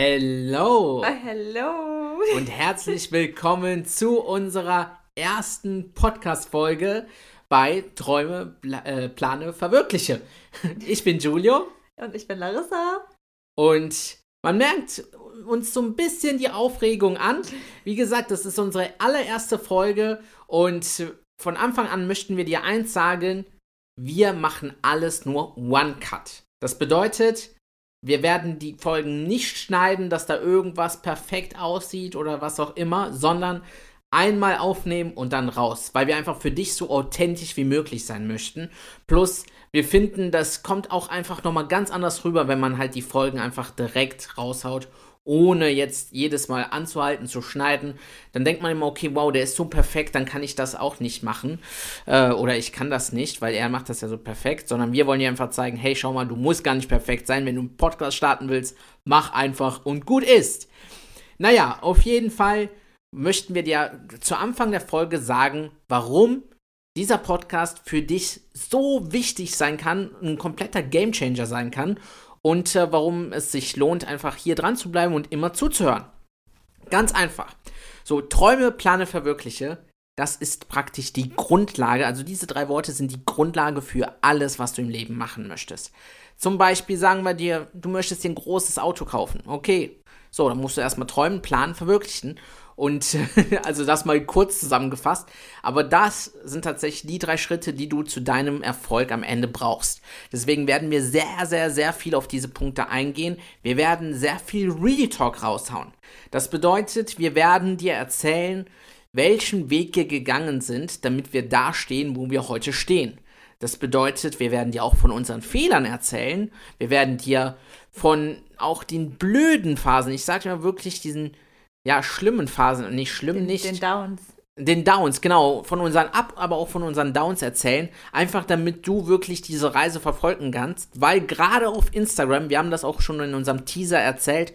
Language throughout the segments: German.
Hello Hallo. und herzlich willkommen zu unserer ersten Podcast-Folge bei Träume, äh, Plane, Verwirkliche. Ich bin Julio Und ich bin Larissa. und man merkt uns so ein bisschen die Aufregung an. Wie gesagt, das ist unsere allererste Folge und von Anfang an möchten wir dir eins sagen, wir machen alles nur One-Cut. Das bedeutet, wir werden die Folgen nicht schneiden, dass da irgendwas perfekt aussieht oder was auch immer, sondern einmal aufnehmen und dann raus, weil wir einfach für dich so authentisch wie möglich sein möchten. Plus, wir finden, das kommt auch einfach nochmal ganz anders rüber, wenn man halt die Folgen einfach direkt raushaut, ohne jetzt jedes Mal anzuhalten, zu schneiden. Dann denkt man immer, okay, wow, der ist so perfekt, dann kann ich das auch nicht machen. Äh, oder ich kann das nicht, weil er macht das ja so perfekt, sondern wir wollen dir einfach zeigen, hey, schau mal, du musst gar nicht perfekt sein. Wenn du einen Podcast starten willst, mach einfach und gut ist. Naja, auf jeden Fall möchten wir dir zu Anfang der Folge sagen, warum dieser Podcast für dich so wichtig sein kann, ein kompletter Gamechanger sein kann und äh, warum es sich lohnt, einfach hier dran zu bleiben und immer zuzuhören. Ganz einfach. So, Träume, Plane, Verwirkliche, das ist praktisch die Grundlage. Also diese drei Worte sind die Grundlage für alles, was du im Leben machen möchtest. Zum Beispiel sagen wir dir, du möchtest dir ein großes Auto kaufen. Okay. So, dann musst du erstmal träumen, planen, verwirklichen. Und also das mal kurz zusammengefasst. Aber das sind tatsächlich die drei Schritte, die du zu deinem Erfolg am Ende brauchst. Deswegen werden wir sehr, sehr, sehr viel auf diese Punkte eingehen. Wir werden sehr viel Real Talk raushauen. Das bedeutet, wir werden dir erzählen, welchen Weg wir gegangen sind, damit wir da stehen, wo wir heute stehen. Das bedeutet, wir werden dir auch von unseren Fehlern erzählen. Wir werden dir von auch den blöden Phasen, ich sage mal wirklich diesen ja, schlimmen Phasen, nicht schlimm, Den, nicht. den Downs. Den Downs, genau, von unseren Up, aber auch von unseren Downs erzählen. Einfach damit du wirklich diese Reise verfolgen kannst. Weil gerade auf Instagram, wir haben das auch schon in unserem Teaser erzählt,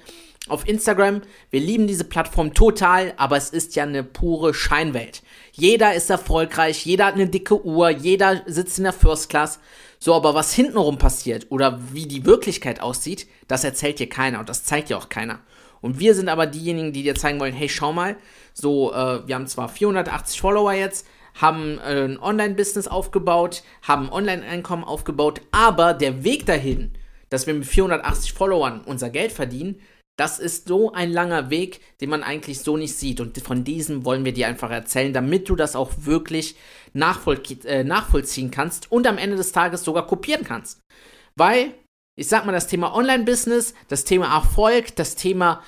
auf Instagram, wir lieben diese Plattform total, aber es ist ja eine pure Scheinwelt. Jeder ist erfolgreich, jeder hat eine dicke Uhr, jeder sitzt in der First Class. So, aber was hintenrum passiert oder wie die Wirklichkeit aussieht, das erzählt dir keiner und das zeigt dir auch keiner. Und wir sind aber diejenigen, die dir zeigen wollen, hey, schau mal, so, äh, wir haben zwar 480 Follower jetzt, haben äh, ein Online-Business aufgebaut, haben ein Online-Einkommen aufgebaut, aber der Weg dahin, dass wir mit 480 Followern unser Geld verdienen, das ist so ein langer Weg, den man eigentlich so nicht sieht. Und von diesem wollen wir dir einfach erzählen, damit du das auch wirklich nachvoll äh, nachvollziehen kannst und am Ende des Tages sogar kopieren kannst. Weil ich sag mal, das Thema Online-Business, das Thema Erfolg, das Thema,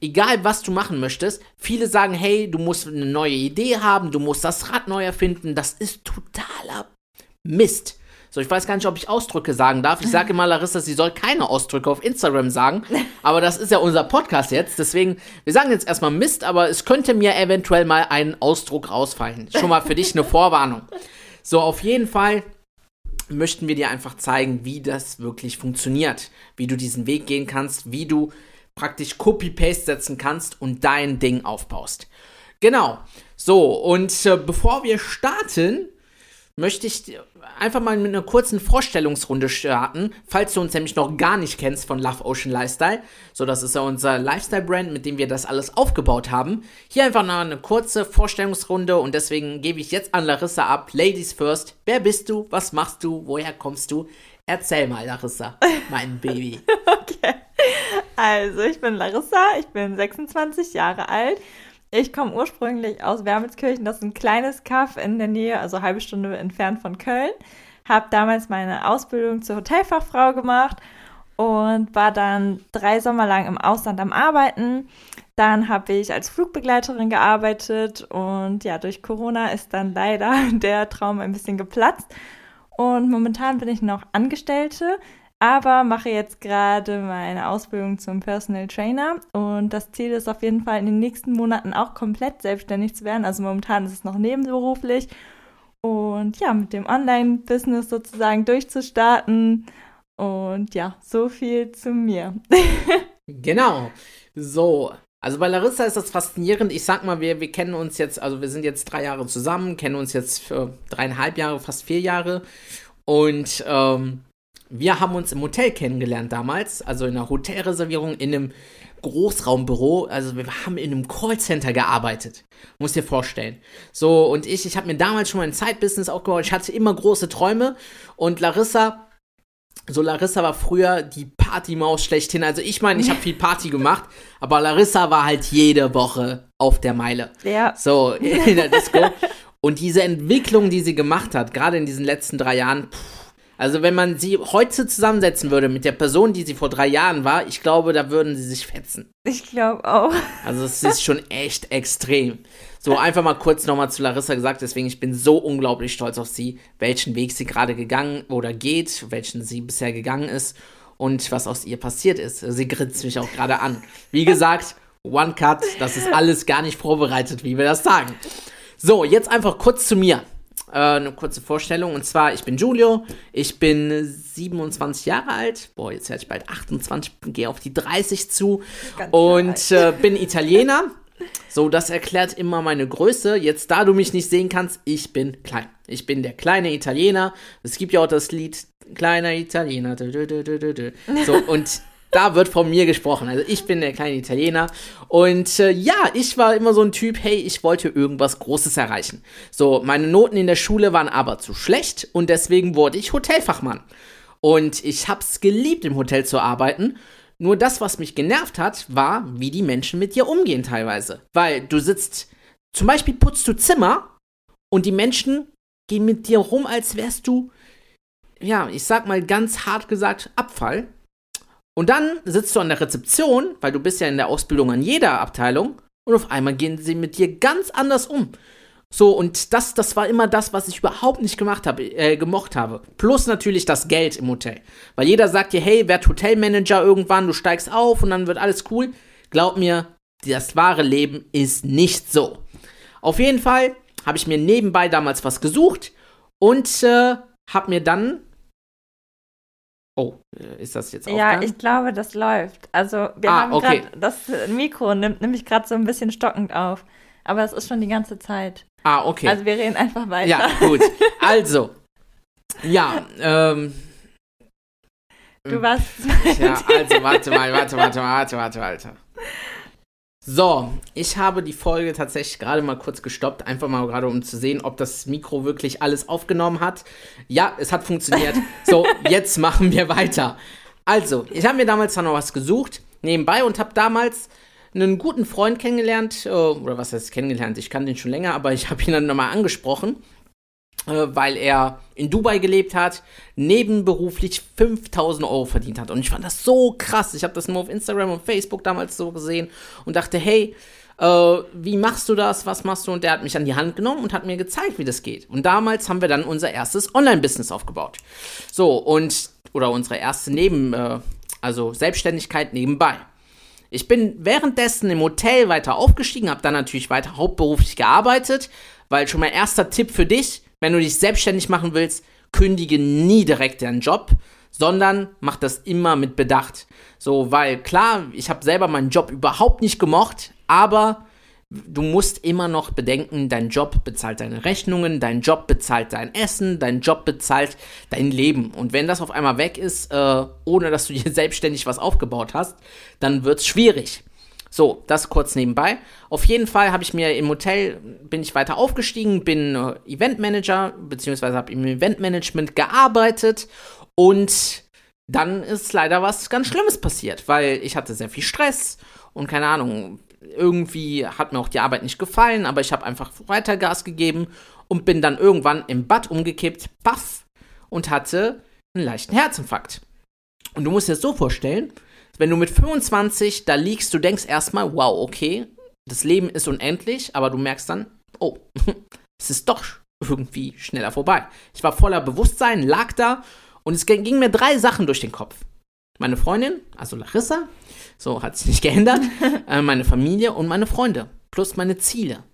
egal was du machen möchtest, viele sagen, hey, du musst eine neue Idee haben, du musst das Rad neu erfinden, das ist totaler Mist. So, ich weiß gar nicht, ob ich Ausdrücke sagen darf. Ich sage immer Larissa, sie soll keine Ausdrücke auf Instagram sagen. Aber das ist ja unser Podcast jetzt. Deswegen, wir sagen jetzt erstmal Mist, aber es könnte mir eventuell mal ein Ausdruck rausfallen. Schon mal für dich eine Vorwarnung. So, auf jeden Fall möchten wir dir einfach zeigen, wie das wirklich funktioniert, wie du diesen Weg gehen kannst, wie du praktisch Copy-Paste setzen kannst und dein Ding aufbaust. Genau. So, und äh, bevor wir starten, möchte ich einfach mal mit einer kurzen Vorstellungsrunde starten, falls du uns nämlich noch gar nicht kennst von Love Ocean Lifestyle. So, das ist ja unser Lifestyle-Brand, mit dem wir das alles aufgebaut haben. Hier einfach noch eine kurze Vorstellungsrunde und deswegen gebe ich jetzt an Larissa ab. Ladies first. Wer bist du? Was machst du? Woher kommst du? Erzähl mal, Larissa, mein Baby. Okay. Also, ich bin Larissa, ich bin 26 Jahre alt. Ich komme ursprünglich aus Wermelskirchen, das ist ein kleines Kaff in der Nähe, also eine halbe Stunde entfernt von Köln. Habe damals meine Ausbildung zur Hotelfachfrau gemacht und war dann drei Sommer lang im Ausland am Arbeiten. Dann habe ich als Flugbegleiterin gearbeitet und ja, durch Corona ist dann leider der Traum ein bisschen geplatzt. Und momentan bin ich noch Angestellte, aber mache jetzt gerade meine Ausbildung zum Personal Trainer. Und das Ziel ist auf jeden Fall in den nächsten Monaten auch komplett selbstständig zu werden. Also momentan ist es noch nebenberuflich. Und ja, mit dem Online-Business sozusagen durchzustarten. Und ja, so viel zu mir. genau. So, also bei Larissa ist das faszinierend. Ich sag mal, wir, wir kennen uns jetzt, also wir sind jetzt drei Jahre zusammen, kennen uns jetzt für dreieinhalb Jahre, fast vier Jahre. Und ähm, wir haben uns im Hotel kennengelernt damals, also in einer Hotelreservierung in einem Großraumbüro. Also wir haben in einem Callcenter gearbeitet. Muss dir vorstellen. So, und ich, ich habe mir damals schon mein Zeitbusiness aufgebaut. Ich hatte immer große Träume. Und Larissa so Larissa war früher die Partymaus schlechthin. Also ich meine, ich habe viel Party gemacht, aber Larissa war halt jede Woche auf der Meile. Ja. So in der Disco. Und diese Entwicklung, die sie gemacht hat, gerade in diesen letzten drei Jahren, pff, also wenn man sie heute zusammensetzen würde mit der Person, die sie vor drei Jahren war, ich glaube, da würden sie sich fetzen. Ich glaube auch. Also es ist schon echt extrem. So, einfach mal kurz nochmal zu Larissa gesagt, deswegen ich bin so unglaublich stolz auf sie, welchen Weg sie gerade gegangen oder geht, welchen sie bisher gegangen ist und was aus ihr passiert ist. Sie grinst mich auch gerade an. Wie gesagt, One Cut, das ist alles gar nicht vorbereitet, wie wir das sagen. So, jetzt einfach kurz zu mir. Äh, eine kurze Vorstellung. Und zwar, ich bin Julio, ich bin 27 Jahre alt. Boah, jetzt werde ich bald 28, gehe auf die 30 zu. Und äh, bin Italiener. So, das erklärt immer meine Größe. Jetzt, da du mich nicht sehen kannst, ich bin klein. Ich bin der kleine Italiener. Es gibt ja auch das Lied Kleiner Italiener. So, und da wird von mir gesprochen. Also ich bin der kleine Italiener. Und äh, ja, ich war immer so ein Typ, hey, ich wollte irgendwas Großes erreichen. So, meine Noten in der Schule waren aber zu schlecht und deswegen wurde ich Hotelfachmann. Und ich hab's geliebt, im Hotel zu arbeiten. Nur das, was mich genervt hat, war, wie die Menschen mit dir umgehen teilweise. Weil du sitzt, zum Beispiel putzt du Zimmer und die Menschen gehen mit dir rum, als wärst du, ja, ich sag mal ganz hart gesagt, Abfall. Und dann sitzt du an der Rezeption, weil du bist ja in der Ausbildung an jeder Abteilung, und auf einmal gehen sie mit dir ganz anders um. So, und das, das war immer das, was ich überhaupt nicht gemacht habe, äh, gemocht habe. Plus natürlich das Geld im Hotel. Weil jeder sagt dir, hey, werd Hotelmanager irgendwann, du steigst auf und dann wird alles cool. Glaub mir, das wahre Leben ist nicht so. Auf jeden Fall habe ich mir nebenbei damals was gesucht und äh, habe mir dann. Oh, äh, ist das jetzt auch? Ja, ich glaube, das läuft. Also, wir ah, haben okay. gerade. Das Mikro nimmt nämlich gerade so ein bisschen stockend auf. Aber es ist schon die ganze Zeit. Ah, okay. Also wir reden einfach weiter. Ja, gut. Also, ja, ähm. Du warst. Ja, also warte mal, warte, warte, warte, warte, warte. So, ich habe die Folge tatsächlich gerade mal kurz gestoppt, einfach mal gerade um zu sehen, ob das Mikro wirklich alles aufgenommen hat. Ja, es hat funktioniert. So, jetzt machen wir weiter. Also, ich habe mir damals noch was gesucht, nebenbei und habe damals einen guten Freund kennengelernt, äh, oder was heißt kennengelernt, ich kann den schon länger, aber ich habe ihn dann nochmal angesprochen, weil er in Dubai gelebt hat, nebenberuflich 5000 Euro verdient hat. Und ich fand das so krass. Ich habe das nur auf Instagram und Facebook damals so gesehen und dachte, hey, äh, wie machst du das, was machst du? Und der hat mich an die Hand genommen und hat mir gezeigt, wie das geht. Und damals haben wir dann unser erstes Online-Business aufgebaut. So, und, oder unsere erste Neben, äh, also Selbstständigkeit nebenbei. Ich bin währenddessen im Hotel weiter aufgestiegen, habe dann natürlich weiter hauptberuflich gearbeitet, weil schon mein erster Tipp für dich, wenn du dich selbstständig machen willst, kündige nie direkt deinen Job, sondern mach das immer mit Bedacht. So, weil klar, ich habe selber meinen Job überhaupt nicht gemocht, aber du musst immer noch bedenken, dein Job bezahlt deine Rechnungen, dein Job bezahlt dein Essen, dein Job bezahlt dein Leben. Und wenn das auf einmal weg ist, äh, ohne dass du dir selbstständig was aufgebaut hast, dann wird es schwierig. So, das kurz nebenbei. Auf jeden Fall habe ich mir im Hotel, bin ich weiter aufgestiegen, bin äh, Eventmanager, beziehungsweise habe im Eventmanagement gearbeitet und dann ist leider was ganz Schlimmes passiert, weil ich hatte sehr viel Stress und keine Ahnung, irgendwie hat mir auch die Arbeit nicht gefallen, aber ich habe einfach weiter Gas gegeben und bin dann irgendwann im Bad umgekippt, paff, und hatte einen leichten Herzinfarkt. Und du musst dir das so vorstellen, wenn du mit 25 da liegst, du denkst erstmal, wow, okay, das Leben ist unendlich, aber du merkst dann, oh, es ist doch irgendwie schneller vorbei. Ich war voller Bewusstsein, lag da und es ging mir drei Sachen durch den Kopf. Meine Freundin, also Larissa, so hat sich nicht geändert, äh, meine Familie und meine Freunde, plus meine Ziele.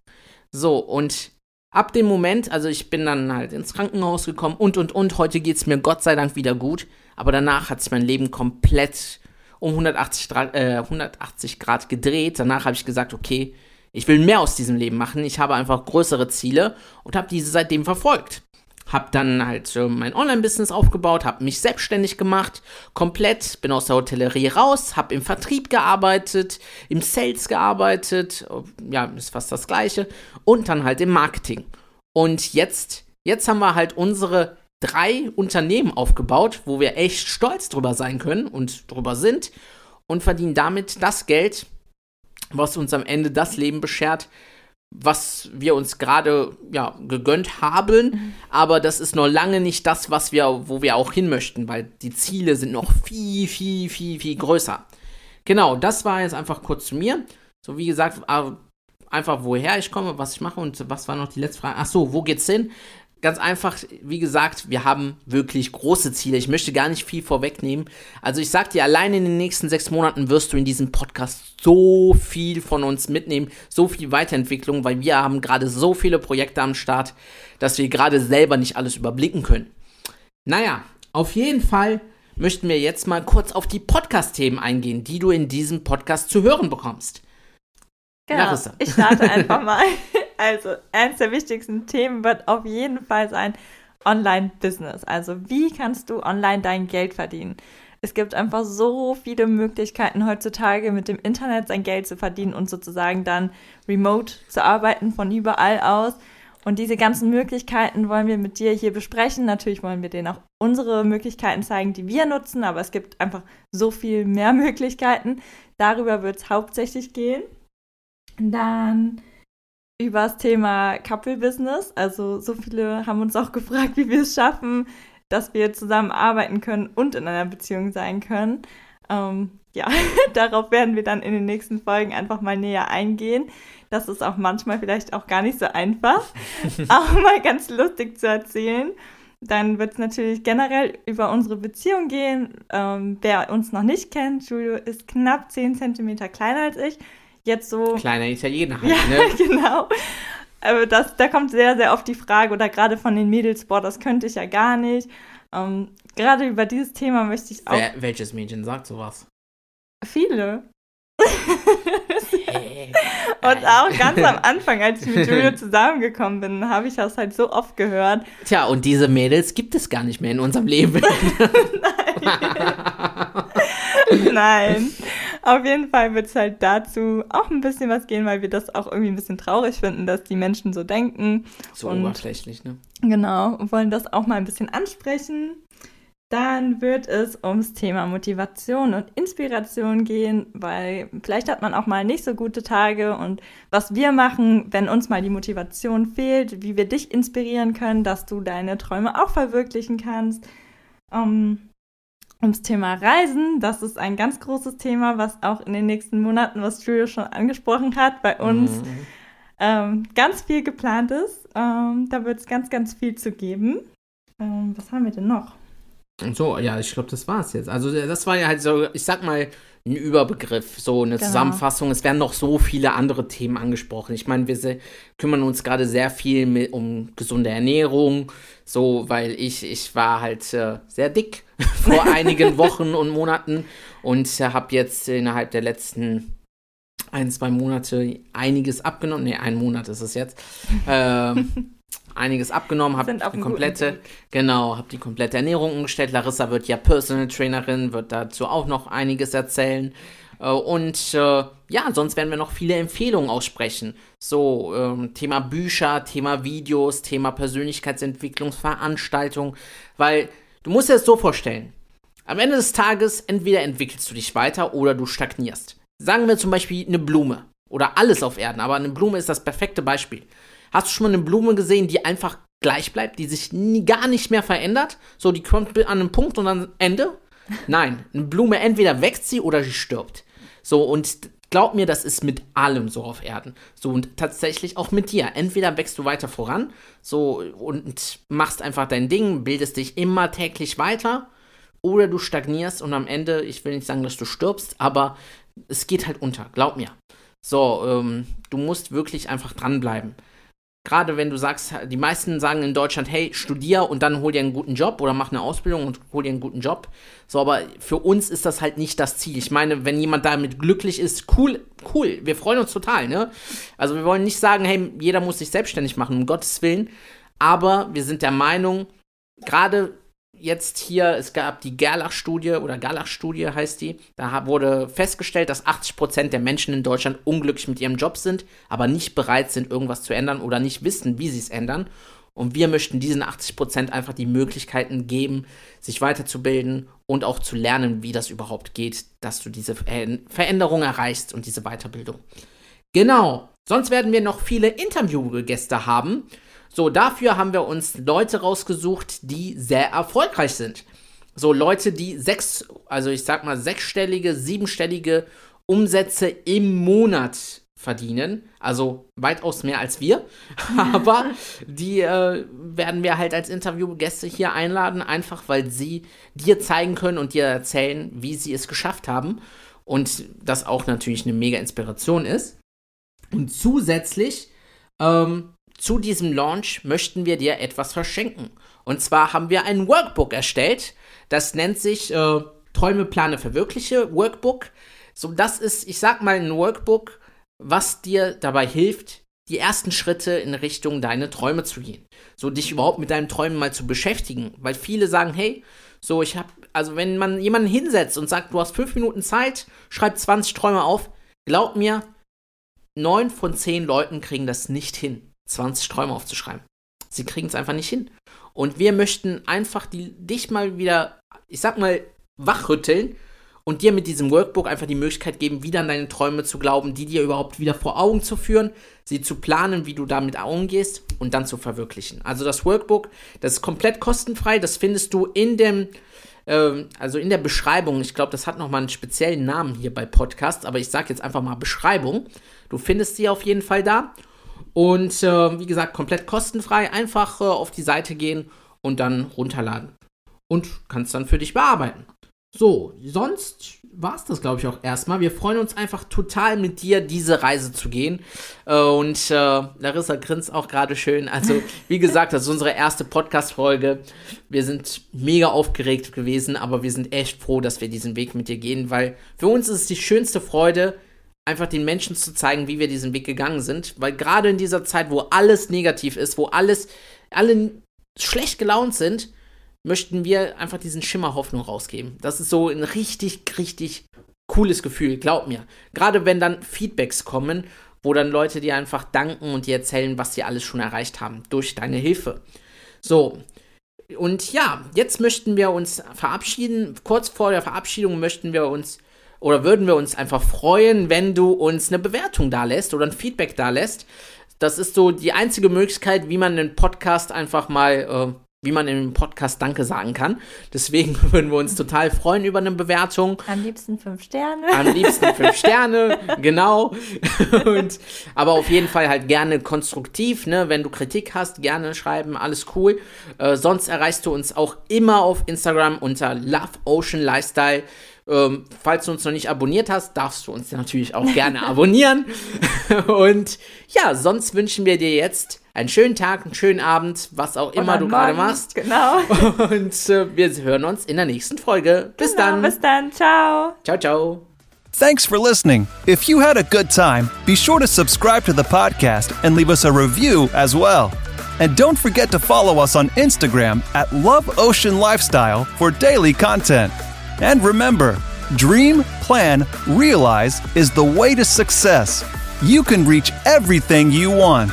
So, und ab dem Moment, also ich bin dann halt ins Krankenhaus gekommen und und und, heute geht es mir Gott sei Dank wieder gut, aber danach hat sich mein Leben komplett um 180, äh, 180 Grad gedreht. Danach habe ich gesagt, okay, ich will mehr aus diesem Leben machen. Ich habe einfach größere Ziele und habe diese seitdem verfolgt. Hab dann halt äh, mein Online-Business aufgebaut, habe mich selbstständig gemacht, komplett, bin aus der Hotellerie raus, habe im Vertrieb gearbeitet, im Sales gearbeitet, ja, ist fast das gleiche, und dann halt im Marketing. Und jetzt, jetzt haben wir halt unsere drei Unternehmen aufgebaut, wo wir echt stolz drüber sein können und drüber sind und verdienen damit das Geld, was uns am Ende das Leben beschert, was wir uns gerade ja, gegönnt haben, mhm. aber das ist noch lange nicht das, was wir, wo wir auch hin möchten, weil die Ziele sind noch viel, viel, viel, viel größer. Genau, das war jetzt einfach kurz zu mir. So wie gesagt, einfach woher ich komme, was ich mache und was war noch die letzte Frage? Ach so, wo geht's hin? Ganz einfach, wie gesagt, wir haben wirklich große Ziele. Ich möchte gar nicht viel vorwegnehmen. Also ich sag dir, allein in den nächsten sechs Monaten wirst du in diesem Podcast so viel von uns mitnehmen, so viel Weiterentwicklung, weil wir haben gerade so viele Projekte am Start, dass wir gerade selber nicht alles überblicken können. Naja, auf jeden Fall möchten wir jetzt mal kurz auf die Podcast-Themen eingehen, die du in diesem Podcast zu hören bekommst. Genau, Larissa. ich starte einfach mal. Also, eines der wichtigsten Themen wird auf jeden Fall sein Online-Business. Also, wie kannst du online dein Geld verdienen? Es gibt einfach so viele Möglichkeiten heutzutage mit dem Internet sein Geld zu verdienen und sozusagen dann remote zu arbeiten von überall aus. Und diese ganzen Möglichkeiten wollen wir mit dir hier besprechen. Natürlich wollen wir dir auch unsere Möglichkeiten zeigen, die wir nutzen, aber es gibt einfach so viel mehr Möglichkeiten. Darüber wird es hauptsächlich gehen. Dann über das Thema Couple Business. Also so viele haben uns auch gefragt, wie wir es schaffen, dass wir zusammen arbeiten können und in einer Beziehung sein können. Ähm, ja, darauf werden wir dann in den nächsten Folgen einfach mal näher eingehen. Das ist auch manchmal vielleicht auch gar nicht so einfach, auch mal ganz lustig zu erzählen. Dann wird es natürlich generell über unsere Beziehung gehen. Ähm, wer uns noch nicht kennt, Julio ist knapp 10 cm kleiner als ich jetzt so. Kleiner Italiener halt, ja, ne? genau. Aber das, da kommt sehr, sehr oft die Frage, oder gerade von den Mädels, boah, das könnte ich ja gar nicht. Ähm, gerade über dieses Thema möchte ich auch. Wer, welches Mädchen sagt sowas? Viele. hey, und auch ganz am Anfang, als ich mit Julio zusammengekommen bin, habe ich das halt so oft gehört. Tja, und diese Mädels gibt es gar nicht mehr in unserem Leben. Nein. Nein. Auf jeden Fall wird es halt dazu auch ein bisschen was gehen, weil wir das auch irgendwie ein bisschen traurig finden, dass die Menschen so denken. So und, oberflächlich, ne? Genau, und wollen das auch mal ein bisschen ansprechen. Dann wird es ums Thema Motivation und Inspiration gehen, weil vielleicht hat man auch mal nicht so gute Tage und was wir machen, wenn uns mal die Motivation fehlt, wie wir dich inspirieren können, dass du deine Träume auch verwirklichen kannst. Um, ähm, ums Thema Reisen. Das ist ein ganz großes Thema, was auch in den nächsten Monaten, was Julio schon angesprochen hat, bei uns mhm. ähm, ganz viel geplant ist. Ähm, da wird es ganz, ganz viel zu geben. Ähm, was haben wir denn noch? So, ja, ich glaube, das war es jetzt. Also das war ja halt so, ich sag mal, ein Überbegriff, so eine genau. Zusammenfassung. Es werden noch so viele andere Themen angesprochen. Ich meine, wir kümmern uns gerade sehr viel mit, um gesunde Ernährung, so, weil ich, ich war halt äh, sehr dick vor einigen Wochen und Monaten und äh, habe jetzt innerhalb der letzten ein, zwei Monate einiges abgenommen. Ne, ein Monat ist es jetzt. Ähm, einiges abgenommen, habe die komplette, genau, habe die komplette Ernährung umgestellt. Larissa wird ja Personal Trainerin, wird dazu auch noch einiges erzählen. Äh, und äh, ja, sonst werden wir noch viele Empfehlungen aussprechen. So, ähm, Thema Bücher, Thema Videos, Thema Persönlichkeitsentwicklungsveranstaltung, weil du musst dir das so vorstellen. Am Ende des Tages, entweder entwickelst du dich weiter oder du stagnierst. Sagen wir zum Beispiel eine Blume oder alles auf Erden, aber eine Blume ist das perfekte Beispiel. Hast du schon mal eine Blume gesehen, die einfach gleich bleibt, die sich nie, gar nicht mehr verändert? So, die kommt an einen Punkt und dann Ende? Nein, eine Blume entweder wächst sie oder sie stirbt. So, und glaub mir, das ist mit allem so auf Erden. So und tatsächlich auch mit dir. Entweder wächst du weiter voran, so und machst einfach dein Ding, bildest dich immer täglich weiter, oder du stagnierst und am Ende, ich will nicht sagen, dass du stirbst, aber es geht halt unter, glaub mir. So, ähm, du musst wirklich einfach dranbleiben gerade wenn du sagst, die meisten sagen in Deutschland, hey, studier und dann hol dir einen guten Job oder mach eine Ausbildung und hol dir einen guten Job. So, aber für uns ist das halt nicht das Ziel. Ich meine, wenn jemand damit glücklich ist, cool, cool, wir freuen uns total, ne? Also wir wollen nicht sagen, hey, jeder muss sich selbstständig machen, um Gottes Willen. Aber wir sind der Meinung, gerade jetzt hier, es gab die Gerlach-Studie oder Gerlach-Studie heißt die. Da wurde festgestellt, dass 80% der Menschen in Deutschland unglücklich mit ihrem Job sind, aber nicht bereit sind, irgendwas zu ändern oder nicht wissen, wie sie es ändern. Und wir möchten diesen 80% einfach die Möglichkeiten geben, sich weiterzubilden und auch zu lernen, wie das überhaupt geht, dass du diese Veränderung erreichst und diese Weiterbildung. Genau. Sonst werden wir noch viele Interviewgäste haben. So, dafür haben wir uns Leute rausgesucht, die sehr erfolgreich sind. So, Leute, die sechs, also ich sag mal sechsstellige, siebenstellige Umsätze im Monat verdienen. Also weitaus mehr als wir. Aber die äh, werden wir halt als Interviewgäste hier einladen, einfach weil sie dir zeigen können und dir erzählen, wie sie es geschafft haben. Und das auch natürlich eine mega Inspiration ist. Und zusätzlich ähm, zu diesem Launch möchten wir dir etwas verschenken. Und zwar haben wir ein Workbook erstellt. Das nennt sich äh, Träume, Plane, Verwirkliche Workbook. So, das ist, ich sag mal, ein Workbook, was dir dabei hilft, die ersten Schritte in Richtung deine Träume zu gehen. So, dich überhaupt mit deinen Träumen mal zu beschäftigen. Weil viele sagen, hey, so, ich hab, also wenn man jemanden hinsetzt und sagt, du hast fünf Minuten Zeit, schreib 20 Träume auf, glaub mir, neun von zehn Leuten kriegen das nicht hin. 20 Träume aufzuschreiben. Sie kriegen es einfach nicht hin. Und wir möchten einfach die, dich mal wieder, ich sag mal, wachrütteln und dir mit diesem Workbook einfach die Möglichkeit geben, wieder an deine Träume zu glauben, die dir überhaupt wieder vor Augen zu führen, sie zu planen, wie du damit umgehst und dann zu verwirklichen. Also das Workbook, das ist komplett kostenfrei, das findest du in dem, äh, also in der Beschreibung. Ich glaube, das hat nochmal einen speziellen Namen hier bei Podcasts, aber ich sage jetzt einfach mal Beschreibung. Du findest sie auf jeden Fall da. Und äh, wie gesagt, komplett kostenfrei. Einfach äh, auf die Seite gehen und dann runterladen. Und kannst dann für dich bearbeiten. So, sonst war es das, glaube ich, auch erstmal. Wir freuen uns einfach total mit dir, diese Reise zu gehen. Äh, und äh, Larissa grinst auch gerade schön. Also, wie gesagt, das ist unsere erste Podcast-Folge. Wir sind mega aufgeregt gewesen, aber wir sind echt froh, dass wir diesen Weg mit dir gehen, weil für uns ist es die schönste Freude, einfach den Menschen zu zeigen, wie wir diesen Weg gegangen sind. Weil gerade in dieser Zeit, wo alles negativ ist, wo alles, alle schlecht gelaunt sind, möchten wir einfach diesen Schimmer Hoffnung rausgeben. Das ist so ein richtig, richtig cooles Gefühl, glaub mir. Gerade wenn dann Feedbacks kommen, wo dann Leute dir einfach danken und dir erzählen, was sie alles schon erreicht haben durch deine Hilfe. So. Und ja, jetzt möchten wir uns verabschieden. Kurz vor der Verabschiedung möchten wir uns oder würden wir uns einfach freuen, wenn du uns eine Bewertung da lässt oder ein Feedback da lässt. Das ist so die einzige Möglichkeit, wie man einen Podcast einfach mal, äh, wie man im Podcast Danke sagen kann. Deswegen würden wir uns total freuen über eine Bewertung. Am liebsten fünf Sterne. Am liebsten fünf Sterne, genau. Und, aber auf jeden Fall halt gerne konstruktiv, ne? Wenn du Kritik hast, gerne schreiben, alles cool. Äh, sonst erreichst du uns auch immer auf Instagram unter Love Ocean Lifestyle. Ähm, falls du uns noch nicht abonniert hast, darfst du uns natürlich auch gerne abonnieren. Und ja, sonst wünschen wir dir jetzt einen schönen Tag, einen schönen Abend, was auch immer du gerade machst. Genau. Und äh, wir hören uns in der nächsten Folge. Bis genau, dann. Bis dann. Ciao. Ciao, ciao. Thanks for listening. If you had a good time, be sure to subscribe to the podcast and leave us a review as well. And don't forget to follow us on Instagram at Love Ocean Lifestyle for daily content. And remember, dream, plan, realize is the way to success. You can reach everything you want.